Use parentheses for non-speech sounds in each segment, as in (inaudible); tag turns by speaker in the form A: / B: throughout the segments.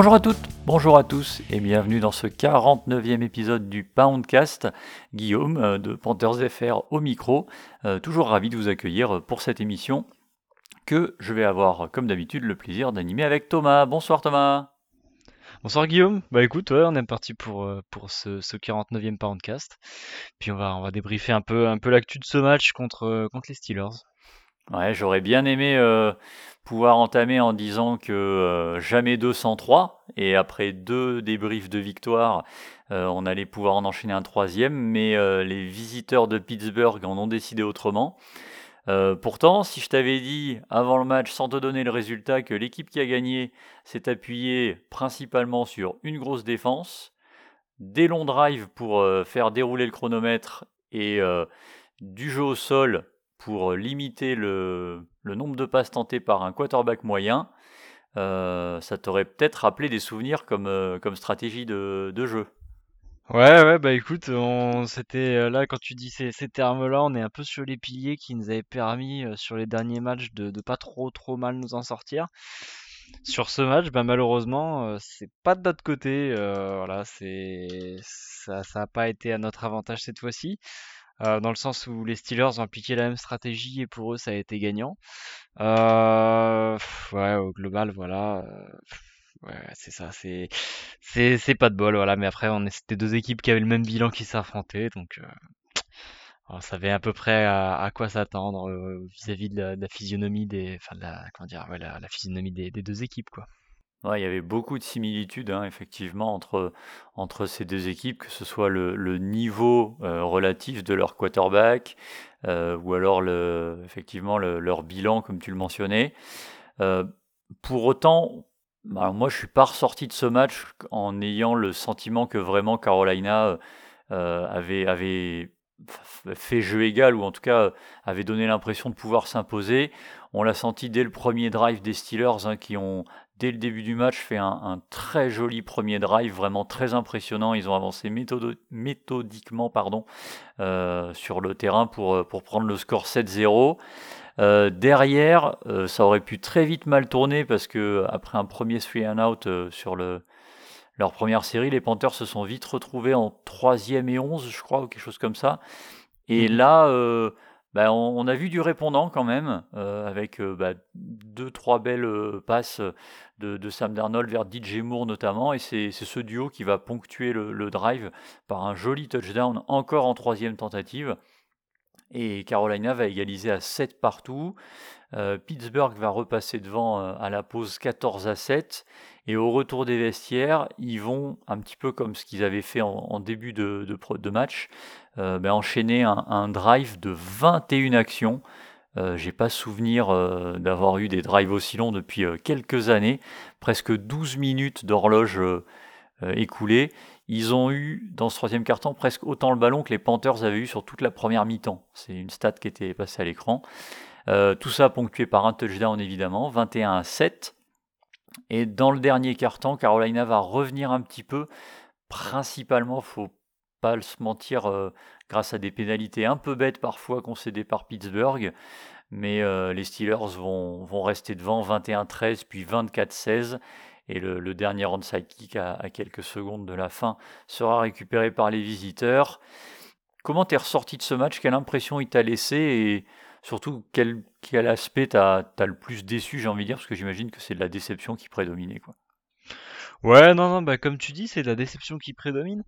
A: Bonjour à toutes, bonjour à tous et bienvenue dans ce 49e épisode du Poundcast. Guillaume euh, de Panthers FR au micro, euh, toujours ravi de vous accueillir pour cette émission que je vais avoir comme d'habitude le plaisir d'animer avec Thomas. Bonsoir Thomas.
B: Bonsoir Guillaume. Bah écoute, ouais, on est parti pour, euh, pour ce, ce 49e Poundcast. Puis on va, on va débriefer un peu, un peu l'actu de ce match contre, contre les Steelers.
A: Ouais, j'aurais bien aimé euh, pouvoir entamer en disant que euh, jamais 203 et après deux débriefs de victoire, euh, on allait pouvoir en enchaîner un troisième, mais les visiteurs de Pittsburgh en ont décidé autrement. pourtant, si je t'avais dit avant le match, sans te donner le résultat, que l'équipe qui a gagné s'est appuyée principalement sur une grosse défense, des longs drives pour faire dérouler le chronomètre et du jeu au sol pour limiter le, nombre de passes tentées par un quarterback moyen, euh, ça t'aurait peut-être rappelé des souvenirs comme, euh, stratégie de, jeu.
B: Ouais, ouais, bah écoute, on, c'était euh, là quand tu dis ces, termes-là, on est un peu sur les piliers qui nous avaient permis sur les derniers matchs de, de pas trop trop mal nous en sortir. Sur ce match, bah malheureusement, c'est pas de notre côté. voilà, c'est ça, ça a pas été à notre avantage cette fois-ci. Euh, dans le sens où les Steelers ont appliqué la même stratégie et pour eux ça a été gagnant. Euh, ouais, au global, voilà. Euh, ouais, c'est ça, c'est c'est pas de bol, voilà. Mais après, on c'était deux équipes qui avaient le même bilan qui s'affrontaient, donc on savait à peu près à, quoi s'attendre vis-à-vis de, la, physionomie des, enfin de la, comment dire, ouais, la, physionomie des, deux équipes, quoi.
A: Il y avait beaucoup de similitudes, hein, effectivement, entre, ces deux équipes, que ce soit le, niveau euh, relatif de leur quarterback, euh, ou alors effectivement le, leur bilan, comme tu le mentionnais. Euh, pour autant, bah, moi, je suis pas ressorti de ce match en ayant le sentiment que vraiment Carolina avait, avait fait jeu égal, ou en tout cas avait donné l'impression de pouvoir s'imposer. On l'a senti dès le premier drive des Steelers, hein, qui ont dès le début du match, fait un, très joli premier drive, vraiment très impressionnant. Ils ont avancé méthodiquement pardon, euh, sur le terrain pour, euh, pour prendre le score 7-0. Euh, derrière, ça aurait pu très vite mal tourner parce que après un premier three and out sur le, leur première série, les Panthers se sont vite retrouvés en troisième et 11, je crois, ou quelque chose comme ça. Et mmh. là, bah, on, a vu du répondant quand même, euh, avec euh, bah, deux, trois belles euh, passes de, Sam Darnold vers DJ Moore notamment, et c'est ce duo qui va ponctuer le, drive par un joli touchdown encore en troisième tentative. Et Carolina va égaliser à 7 partout. Pittsburgh va repasser devant à la pause 14 à 7. Et au retour des vestiaires, ils vont, un petit peu comme ce qu'ils avaient fait en, début de, match, euh, ben, enchaîner un, drive de 21 actions. Euh, J'ai pas souvenir euh, d'avoir eu des drives aussi longs depuis euh, quelques années, presque 12 minutes d'horloge écoulée. Ils ont eu dans ce troisième carton presque autant le ballon que les Panthers avaient eu sur toute la première mi-temps. C'est une stat qui était passée à l'écran. tout ça ponctué par un touchdown évidemment, 21 à 7. Et dans le dernier quart-temps, Carolina va revenir un petit peu. Principalement, faut pas se mentir, euh, grâce à des pénalités un peu bêtes parfois concédées par Pittsburgh. Mais euh, les Steelers vont, vont, rester devant 21-13 puis 24-16. Et le, dernier onside kick à, quelques secondes de la fin sera récupéré par les visiteurs. Comment t'es ressorti de ce match? Quelle impression il t'a laissé? Et surtout, quel, quel aspect t'as as le plus déçu, j'ai envie de dire, parce que j'imagine que c'est de la déception qui prédominait. Quoi.
B: Ouais, non, non, bah comme tu dis, c'est de la déception qui prédomine.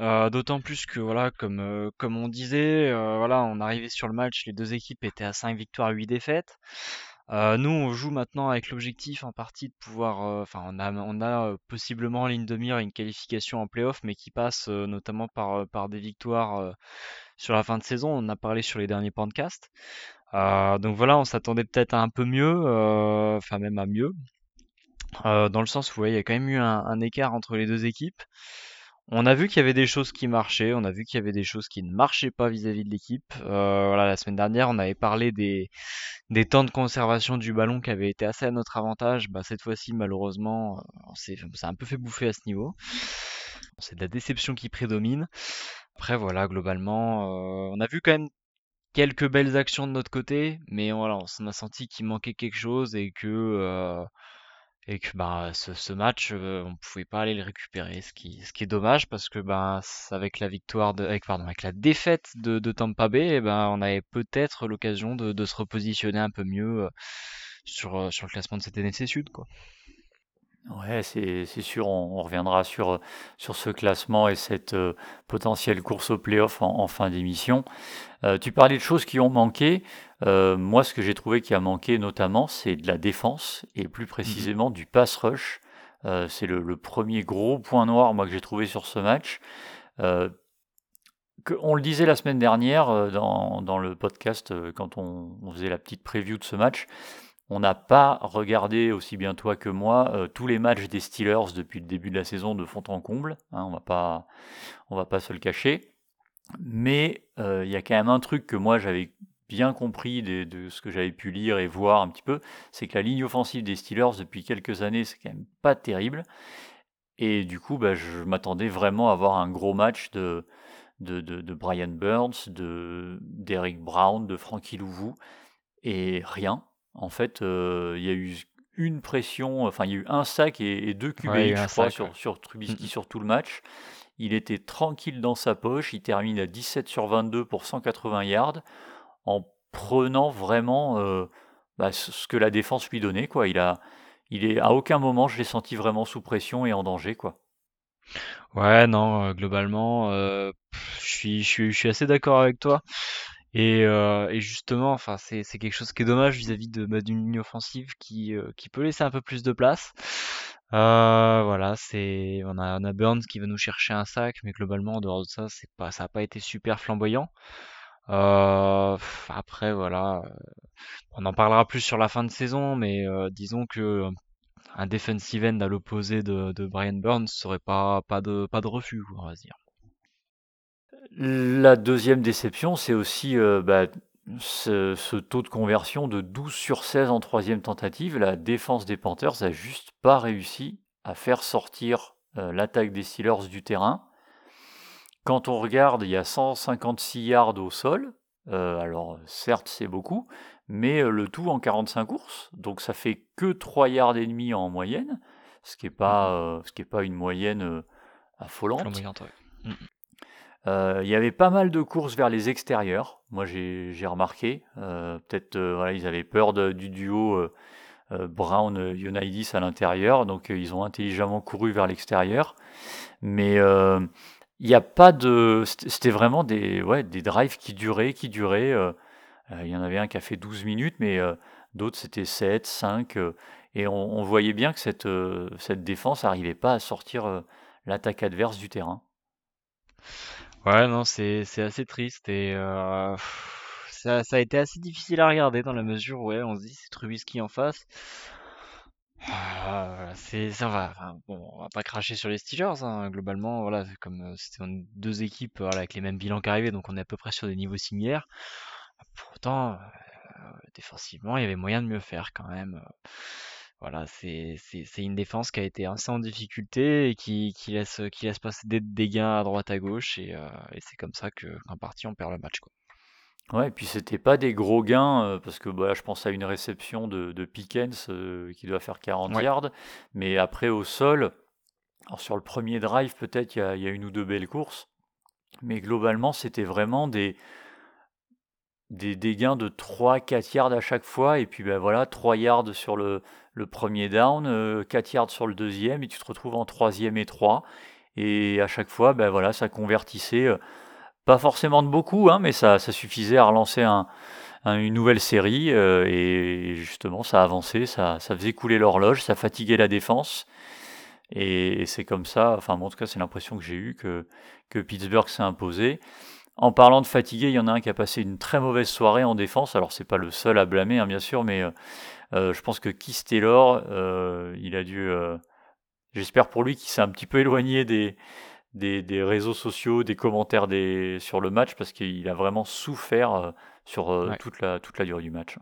B: Euh, d'autant plus que voilà, comme euh, comme on disait, euh, voilà, on arrivait sur le match, les deux équipes étaient à 5 victoires, 8 défaites. Nous, on joue maintenant avec l'objectif en partie de pouvoir, enfin, on a a possiblement en ligne de mire une qualification en playoff, mais qui passe notamment par par des victoires sur la fin de saison. On en a parlé sur les derniers podcasts. Euh, donc voilà, on s'attendait peut-être à un peu mieux, euh, enfin même à mieux, euh, dans le sens où il y a quand même eu un, écart entre les deux équipes. On a vu qu'il y avait des choses qui marchaient, on a vu qu'il y avait des choses qui ne marchaient pas vis-à-vis de l'équipe. Euh, voilà, la semaine dernière, on avait parlé des, des temps de conservation du ballon qui avaient été assez à notre avantage. Bah, cette fois-ci, malheureusement, c'est un peu fait bouffer à ce niveau. C'est de la déception qui prédomine. Après, voilà, globalement, euh, on a vu quand même quelques belles actions de notre côté, mais voilà, on a senti qu'il manquait quelque chose et que euh, et que bah ce, match euh, on pouvait pas aller le récupérer, ce qui ce qui est dommage parce que bah avec la victoire de avec pardon avec la défaite de, de Tampa Bay, eh ben on avait peut-être l'occasion de, de se repositionner un peu mieux sur sur le classement de cette NFC Sud quoi.
A: Ouais, c'est sûr, on, reviendra sur, sur ce classement et cette euh, potentielle course au playoff en, en fin d'émission. Euh, tu parlais de choses qui ont manqué. Euh, moi, ce que j'ai trouvé qui a manqué notamment, c'est de la défense et plus précisément du pass rush. c'est le, premier gros point noir moi que j'ai trouvé sur ce match. Que, on le disait la semaine dernière dans, dans le podcast quand on, on, faisait la petite preview de ce match. On n'a pas regardé aussi bien toi que moi euh, tous les matchs des Steelers depuis le début de la saison de fond en comble. Hein, on va va pas se le cacher. Mais euh, il y a quand même un truc que moi j'avais bien compris de, ce que j'avais pu lire et voir un petit peu, c'est que la ligne offensive des Steelers depuis quelques années c'est quand même pas terrible. Et du coup, bah, je m'attendais vraiment à avoir un gros match de, de, de Brian Burns, de d'Eric Brown, de Frankie Louvou, et rien. En fait, euh, il y a eu une pression, enfin il y a eu un sac et, deux QB, je crois, sur, sur Trubisky sur tout le match. Il était tranquille dans sa poche, il termine à 17 sur 22 pour 180 yards, en prenant vraiment euh, bah, ce que la défense lui donnait. Quoi. Il a, il est, à aucun moment je l'ai senti vraiment sous pression et en danger. Quoi.
B: Ouais, non, euh, globalement, je suis, je suis assez d'accord avec toi. Et, euh, et justement, enfin, c'est quelque chose qui est dommage vis-à-vis bah, d'une ligne offensive qui euh, qui peut laisser un peu plus de place. Euh, voilà, c'est on a on a Burns qui va nous chercher un sac, mais globalement en dehors de ça, c'est pas ça a pas été super flamboyant. Euh, après voilà, euh, on en parlera plus sur la fin de saison, mais euh, disons que un defensive end à l'opposé de, de Brian Burns serait pas pas de pas de refus, on va dire.
A: La deuxième déception, c'est aussi euh, bah, ce, taux de conversion de 12 sur 16 en troisième tentative. La défense des Panthers n'a juste pas réussi à faire sortir euh, l'attaque des Steelers du terrain. Quand on regarde, il y a 156 yards au sol. Euh, alors certes, c'est beaucoup, mais le tout en 45 courses. Donc ça fait que 3 yards et demi en moyenne, ce qui n'est pas, mmh. pas une moyenne affolante. Euh, il y avait pas mal de courses vers les extérieurs. Moi, j'ai remarqué. Euh, peut-être, euh, voilà, ils avaient peur du duo Brown-Unitas à l'intérieur, donc ils ont intelligemment couru vers l'extérieur. Mais il n'y a pas de. C'était vraiment des, ouais, des drives qui duraient, qui duraient. Il y en avait un qui a fait 12 minutes, mais d'autres c'était 7, 5. et on, voyait bien que cette défense n'arrivait pas à sortir l'attaque adverse du terrain.
B: Ouais, non, c'est assez triste et euh, ça, ça a été assez difficile à regarder dans la mesure où ouais, on se dit c'est Trubisky en face. Ah, c'est ça va. Bon, on va pas cracher sur les Steelers. Hein, globalement, voilà, comme euh, c'était deux équipes voilà, avec les mêmes bilans qu'arrivés, donc on est à peu près sur des niveaux similaires. Pourtant, euh, défensivement, il y avait moyen de mieux faire quand même. Voilà, c'est une défense qui a été assez en difficulté et qui, qui laisse, qui laisse passer des dégâts à droite à gauche et, euh, et c'est comme ça qu'en partie on perd le match. Quoi.
A: Ouais, et puis c'était pas des gros gains, euh, parce que bah, je pense à une réception de, de Pickens euh, qui doit faire 40 yards, mais après au sol, alors sur le premier drive peut-être il y, y a, une ou deux belles courses, mais globalement c'était vraiment des, des, des, gains de 3-4 yards à chaque fois, et puis ben voilà, 3 yards sur le, le premier down, 4 euh, yards sur le deuxième, et tu te retrouves en troisième et 3. Et à chaque fois, ben voilà, ça convertissait, euh, pas forcément de beaucoup, hein, mais ça, ça, suffisait à relancer un, une nouvelle série, euh, et justement, ça avançait, ça, ça faisait couler l'horloge, ça fatiguait la défense. Et, c'est comme ça, enfin, en tout cas, c'est l'impression que j'ai eue que, que Pittsburgh s'est imposé. En parlant de fatigué, il y en a un qui a passé une très mauvaise soirée en défense. Alors c'est pas le seul à blâmer, hein, bien sûr, mais euh, euh, je pense que Keith Taylor, euh, il a dû, j'espère pour lui qu'il s'est un petit peu éloigné des, des, réseaux sociaux, des commentaires des, sur le match, parce qu'il a vraiment souffert sur toute, la, toute la durée du match.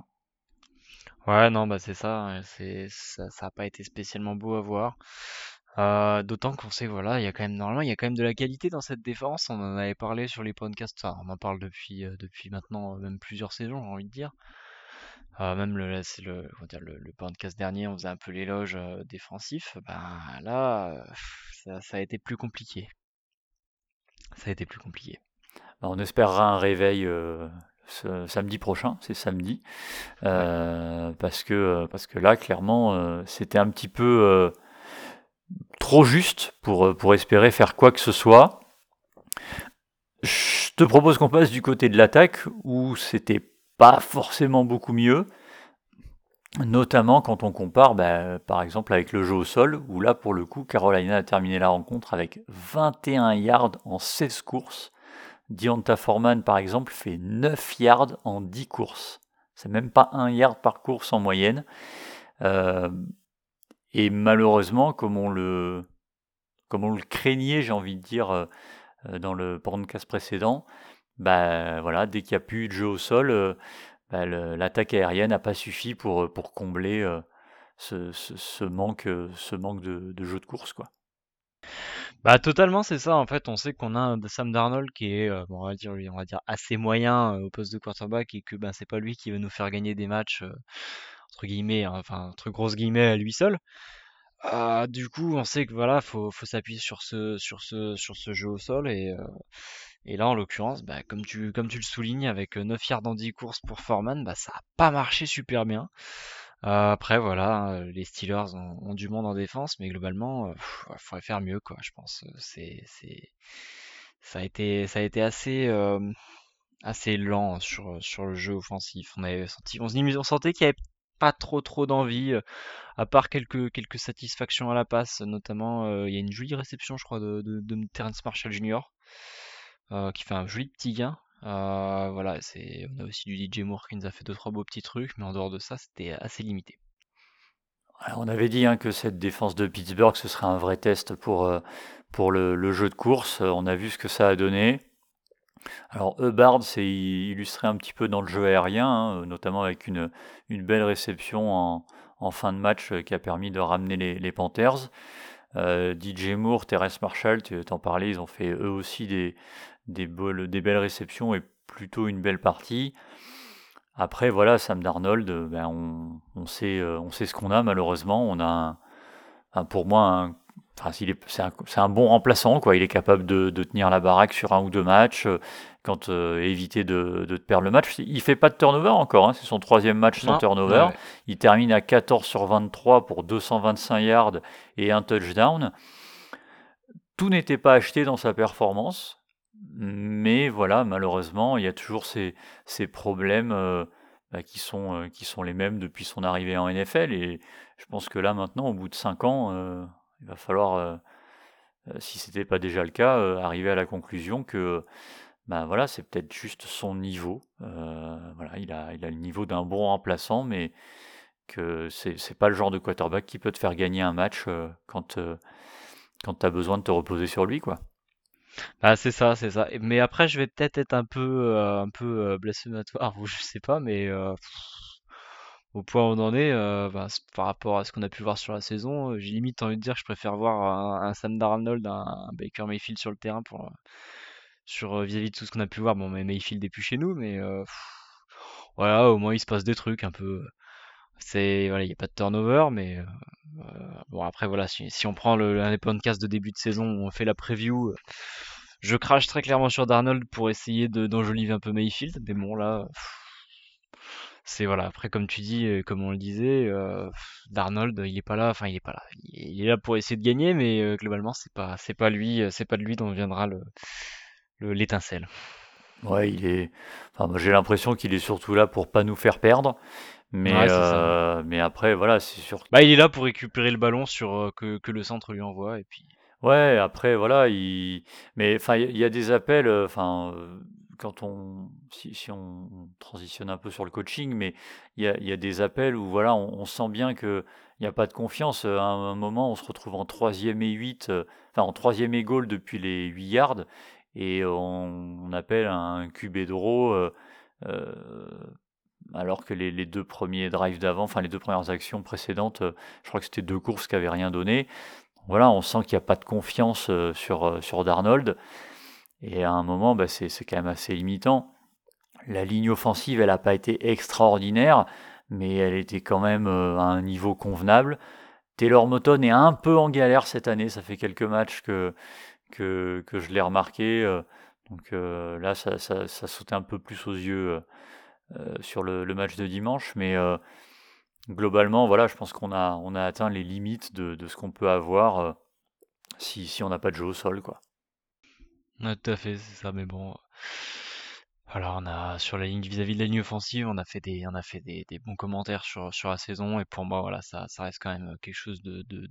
B: Ouais, non, bah c'est ça, hein, c'est ça, ça a pas été spécialement beau à voir. Euh, d'autant qu'on sait, voilà, il y a quand même normalement, il y a quand même de la qualité dans cette défense. On en avait parlé sur les podcasts, enfin, on en parle depuis euh, depuis maintenant euh, même plusieurs saisons, j'ai envie de dire. même le, c'est le, dire, le, podcast dernier, on faisait un peu l'éloge défensif. Ben là, ça, ça a été plus compliqué. Ça a été plus compliqué.
A: Bah, on espérera un réveil samedi prochain, c'est samedi, parce, que, parce que là, clairement, c'était un petit peu trop juste pour, pour espérer faire quoi que ce soit. Je te propose qu'on passe du côté de l'attaque, où c'était pas forcément beaucoup mieux, notamment quand on compare, bah, par exemple, avec le jeu au sol, où là, pour le coup, Carolina a terminé la rencontre avec 21 yards en 16 courses. Dionta Foreman, par exemple, fait 9 yards en 10 courses. C'est même pas 1 yard par course en moyenne. Euh, et malheureusement, comme on le, comme on le craignait, j'ai envie de dire, euh, dans le podcast précédent, bah, voilà, dès qu'il n'y a plus de jeu au sol, euh, bah, l'attaque aérienne n'a pas suffi pour, pour combler ce, manque, ce manque de, jeu de course. Quoi.
B: Bah totalement, c'est ça. En fait, on sait qu'on a Sam Darnold qui est, euh, on va dire, on va dire assez moyen euh, au poste de quarterback et que ben c'est pas lui qui va nous faire gagner des matchs euh, entre guillemets, hein, enfin entre grosses guillemets à lui seul. Ah, du coup, on sait que voilà, faut, s'appuyer sur ce, jeu au sol et, et là en l'occurrence, bah, comme tu, le soulignes, avec 9 yards dans 10 courses pour Foreman, bah ça a pas marché super bien. Euh, après, voilà, les Steelers ont, du monde en défense, mais globalement, euh, il faudrait faire mieux, quoi. Je pense. C'est, c'est, ça a été, assez, euh, assez lent sur sur le jeu offensif. On avait senti, on, on sentait qu'il y avait pas trop trop d'envie, à part quelques quelques satisfactions à la passe, notamment il y a une jolie réception, je crois, de, de, Terrence Marshall Jr. qui fait un joli petit gain. Euh, voilà, c'est, on a aussi du DJ Moore qui nous a fait deux trois beaux petits trucs, mais en dehors de ça, c'était assez limité.
A: on avait dit hein, que cette défense de Pittsburgh, ce serait un vrai test pour, euh, pour le, jeu de course. Euh, on a vu ce que ça a donné. Alors Hubbard s'est illustré un petit peu dans le jeu aérien, hein, notamment avec une, belle réception en, fin de match qui a permis de ramener les, Panthers. DJ Moore, Terrence Marshall, tu en parlais, ils ont fait eux aussi des, belles réceptions et plutôt une belle partie. Après, voilà, Sam Darnold, euh, ben, on, sait, euh, ce qu'on a malheureusement. On a, un, pour moi, enfin, c'est un, un, bon remplaçant. Quoi. Il est capable de, de, tenir la baraque sur un ou deux matchs, euh, quand éviter de, de, perdre le match. Il fait pas de turnover encore, hein. c'est son troisième match sans turnover. Il termine à 14 sur 23 pour 225 yards et un touchdown. Tout n'était pas acheté dans sa performance. Mais voilà, malheureusement, il y a toujours ces, ces problèmes euh, bah, qui, sont, euh, qui sont les mêmes depuis son arrivée en NFL. Et je pense que là, maintenant, au bout de 5 ans, euh, il va falloir, si ce n'était pas déjà le cas, arriver à la conclusion que bah, voilà, c'est peut-être juste son niveau. voilà, il a, le niveau d'un bon remplaçant, mais que c'est n'est pas le genre de quarterback qui peut te faire gagner un match quand, quand tu as besoin de te reposer sur lui. quoi.
B: Bah, c'est ça, c'est ça. Mais après, je vais peut-être être un peu, euh, un peu euh, blasphématoire, (laughs) ou je sais pas, mais euh, au point où on en est, bah, par rapport à ce qu'on a pu voir sur la saison, j'ai limite envie de dire que je préfère voir un, Sam Darnold, un, Baker Mayfield sur le terrain pour sur vis-à-vis de tout ce qu'on a pu voir. Bon, mais Mayfield est plus chez nous, mais voilà, au moins il se passe des trucs un peu. C'est voilà, il n'y a pas de turnover, mais bon après voilà, si, si on prend le, un podcast de début de saison, où on fait la preview je crache très clairement sur Darnold pour essayer d'enjoliver un peu Mayfield, mais bon là, c'est voilà. Après, comme tu dis, euh, comme on le disait, euh, Darnold, il est pas là. Enfin, il est pas là. Il est là pour essayer de gagner, mais euh, globalement, c'est pas, c'est pas lui, c'est pas de lui dont viendra le, l'étincelle.
A: Ouais, il est. Enfin, j'ai l'impression qu'il est surtout là pour pas nous faire perdre. Mais, mais après, voilà, c'est sûr.
B: Bah, il est là pour récupérer le ballon sur que, que le centre lui envoie et puis.
A: Ouais, après, voilà, il... mais enfin, il y a des appels, euh, enfin, euh, quand on, si, on, transitionne un peu sur le coaching, mais il y a, des appels où voilà, on, sent bien qu'il n'y a pas de confiance. À un moment, on se retrouve en troisième et 8, enfin en troisième et goal depuis les 8 yards, et on, appelle un QB d'euro. Euh, alors que les, deux premiers drives d'avant, enfin les deux premières actions précédentes, je crois que c'était deux courses qui n'avaient rien donné. Voilà, on sent qu'il n'y a pas de confiance sur, sur Darnold. Et à un moment, bah, c'est quand même assez limitant. La ligne offensive, elle n'a pas été extraordinaire, mais elle était quand même euh, à un niveau convenable. Taylor Moton est un peu en galère cette année, ça fait quelques matchs que, que, je l'ai remarqué. Euh, donc euh, là, ça, ça, sautait un peu plus aux yeux sur le, match de dimanche, mais globalement, voilà, je pense qu'on a, on a atteint les limites de, ce qu'on peut avoir si, si on n'a pas de jeu au sol. quoi.
B: Ouais, tout à fait, c'est ça, mais bon. Alors on a sur la ligne vis-à-vis de la ligne offensive, on a fait des, on a fait des, bons commentaires sur, sur la saison et pour moi voilà ça, ça reste quand même quelque chose de, de,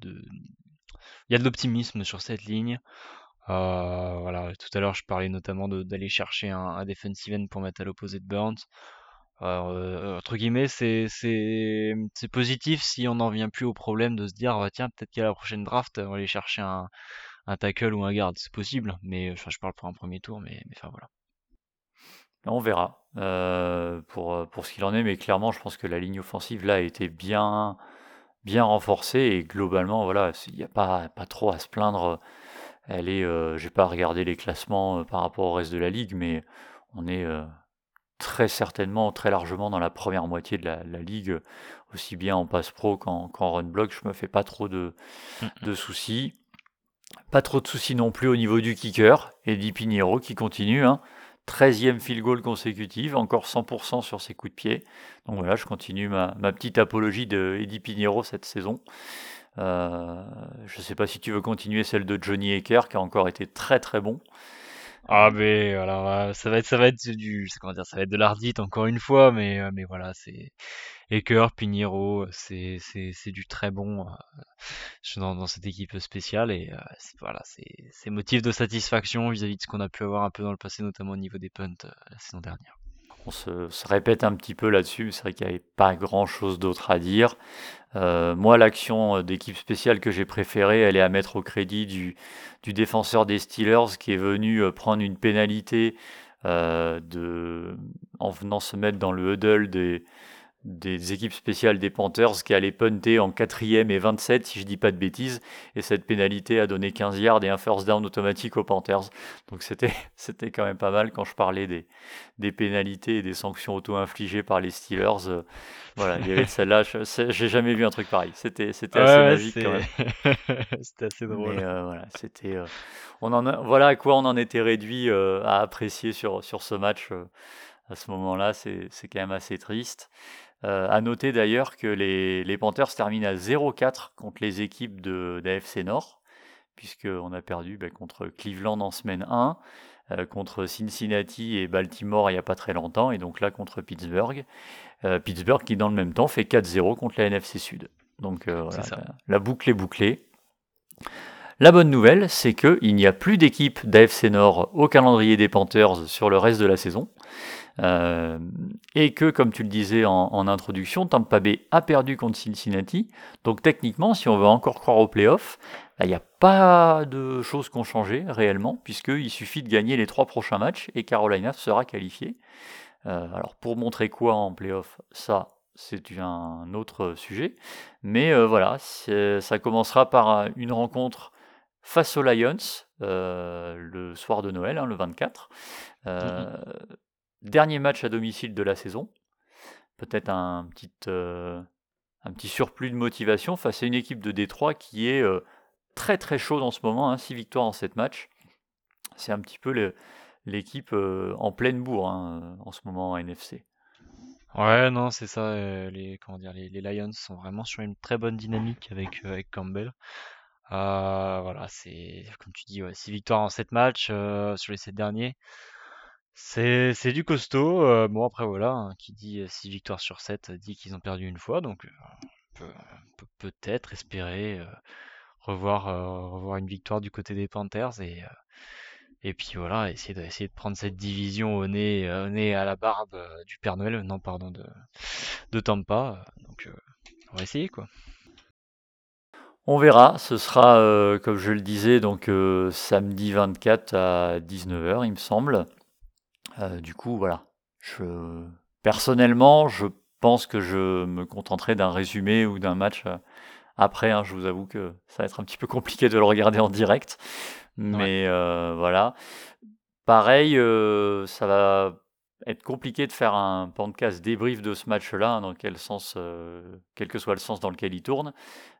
B: il y a de l'optimisme sur cette ligne. Euh, voilà, tout à l'heure je parlais notamment d'aller chercher un, defensive end pour mettre à l'opposé de Burns. Euh, entre guillemets, c'est c'est c'est positif si on n'en vient plus au problème de se dire bah, tiens peut-être qu'à la prochaine draft on va aller chercher un un tackle ou un garde, c'est possible, mais enfin, je parle pour un premier tour, mais, enfin voilà.
A: On verra euh, pour, euh, pour ce qu'il en est, mais clairement, je pense que la ligne offensive là a été bien, bien renforcée et globalement, voilà, il n'y a pas, pas trop à se plaindre. Elle est, euh, j'ai pas regardé les classements par rapport au reste de la ligue, mais on est très certainement, très largement dans la première moitié de la, ligue, aussi bien en passe pro qu'en, run block. Je me fais pas trop de, mm, mm. de soucis. Pas trop de soucis non plus au niveau du kicker, Eddie Pinheiro qui continue. Hein. 13e field goal consécutive, encore 100% sur ses coups de pied. Donc voilà, je continue ma, petite apologie de Eddie Pinheiro cette saison. Euh, je ne sais pas si tu veux continuer celle de Johnny Ecker qui a encore été très très bon.
B: Ah mais alors euh, ça va être ça va être du comment dire ça va être de l'ardite encore une fois mais euh, mais voilà c'est Eker, Pinheiro, c'est c'est du très bon euh, dans, dans cette équipe spéciale et voilà c'est motif de satisfaction vis-à-vis de ce qu'on a pu avoir un peu dans le passé notamment au niveau des punts la saison dernière.
A: On se, répète un petit peu là-dessus, c'est vrai qu'il n'y avait pas grand-chose d'autre à dire. Euh, moi, l'action euh, d'équipe spéciale que j'ai préférée, elle est à mettre au crédit du, défenseur des Steelers qui est venu euh, prendre une pénalité en venant se mettre dans le huddle des, des équipes spéciales des Panthers qui allaient punter en 4ème et 27 si je dis pas de bêtises. Et cette pénalité a donné 15 yards et un first down automatique aux Panthers. Donc c'était (laughs) c'était quand même pas mal quand je parlais des, des pénalités et des sanctions auto-infligées par les Steelers. Euh, voilà il y avait celle-là j'ai jamais vu un truc pareil. C'était c'était assez magique quand même. (laughs)
B: c'était assez drôle.
A: euh, voilà c'était euh, on en voilà à quoi on en était réduit à apprécier sur sur ce match à ce moment-là. C'est quand même assez triste euh, à noter d'ailleurs que les, les, Panthers terminent à 0-4 contre les équipes de d'AFC Nord, puisqu'on a perdu ben, contre Cleveland en semaine 1, euh, contre Cincinnati et Baltimore il n'y a pas très longtemps, et donc là contre Pittsburgh. Euh, Pittsburgh qui dans le même temps fait 4-0 contre la NFC Sud. Donc voilà, la, boucle est bouclée. La bonne nouvelle, c'est qu'il n'y a plus d'équipe d'AFC Nord au calendrier des Panthers sur le reste de la saison. Euh, et que, comme tu le disais en, introduction, Tampa Bay a perdu contre Cincinnati. Donc techniquement, si on veut encore croire aux playoffs, bah, il n'y a pas de choses qui ont changé réellement, puisqu'il suffit de gagner les trois prochains matchs et Carolina sera qualifiée. Euh, alors pour montrer quoi en playoff, ça c'est un autre sujet. Mais euh, voilà, ça commencera par une rencontre face aux Lions le soir de Noël, hein, le 24. Dernier match à domicile de la saison. Peut-être euh, un petit surplus de motivation face à une équipe de Détroit qui est euh, très très chaude en ce moment. 6 hein, victoires en 7 matchs. C'est un petit peu l'équipe euh, en pleine bourre hein, en ce moment en NFC.
B: Ouais, non, c'est ça. les, comment dire, les, Lions sont vraiment sur une très bonne dynamique avec, Campbell. voilà, c'est comme tu dis, 6 victoires en 7 matchs sur les 7 derniers. C'est du costaud. Euh, bon, après, voilà, hein, qui dit 6 euh, victoires sur 7 euh, dit qu'ils ont perdu une fois. Donc, on peut peut-être espérer revoir, revoir une victoire du côté des Panthers et, Et puis voilà, essayer de, de prendre cette division au nez, au nez à la barbe du Père Noël, non pardon, de, de Tampa. Donc on va essayer quoi.
A: On verra, ce sera, euh, comme je le disais, donc euh, samedi 24 à 19h, il me semble. Euh, du coup, voilà. Je, personnellement, je pense que je me contenterai d'un résumé ou d'un match après. Hein. je vous avoue que ça va être un petit peu compliqué de le regarder en direct. Mais voilà. Pareil, ça va être compliqué de faire un podcast débrief de ce match-là, hein, dans quel sens, quel que soit le sens dans lequel il tourne.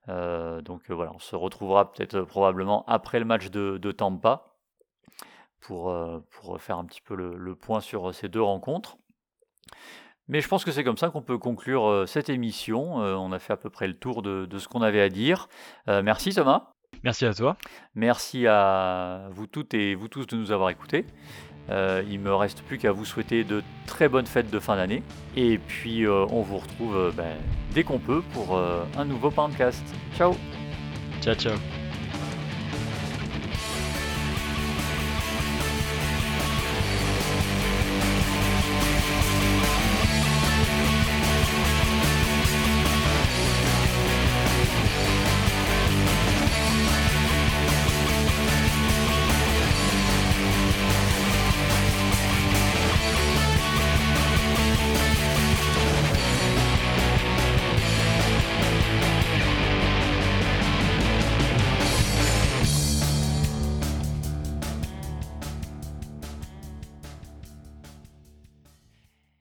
A: Euh, donc euh, voilà, on se retrouvera peut-être euh, probablement après le match de, Tampa pour, pour faire un petit peu le, point sur ces deux rencontres. Mais je pense que c'est comme ça qu'on peut conclure cette émission. on a fait à peu près le tour de, ce qu'on avait à dire. merci Thomas.
B: Merci à toi.
A: Merci à vous toutes et vous tous de nous avoir écoutés. Euh, il me reste plus qu'à vous souhaiter de très bonnes fêtes de fin d'année. Et puis euh, on vous retrouve euh, ben, dès qu'on peut pour un nouveau podcast. Ciao
B: Ciao ciao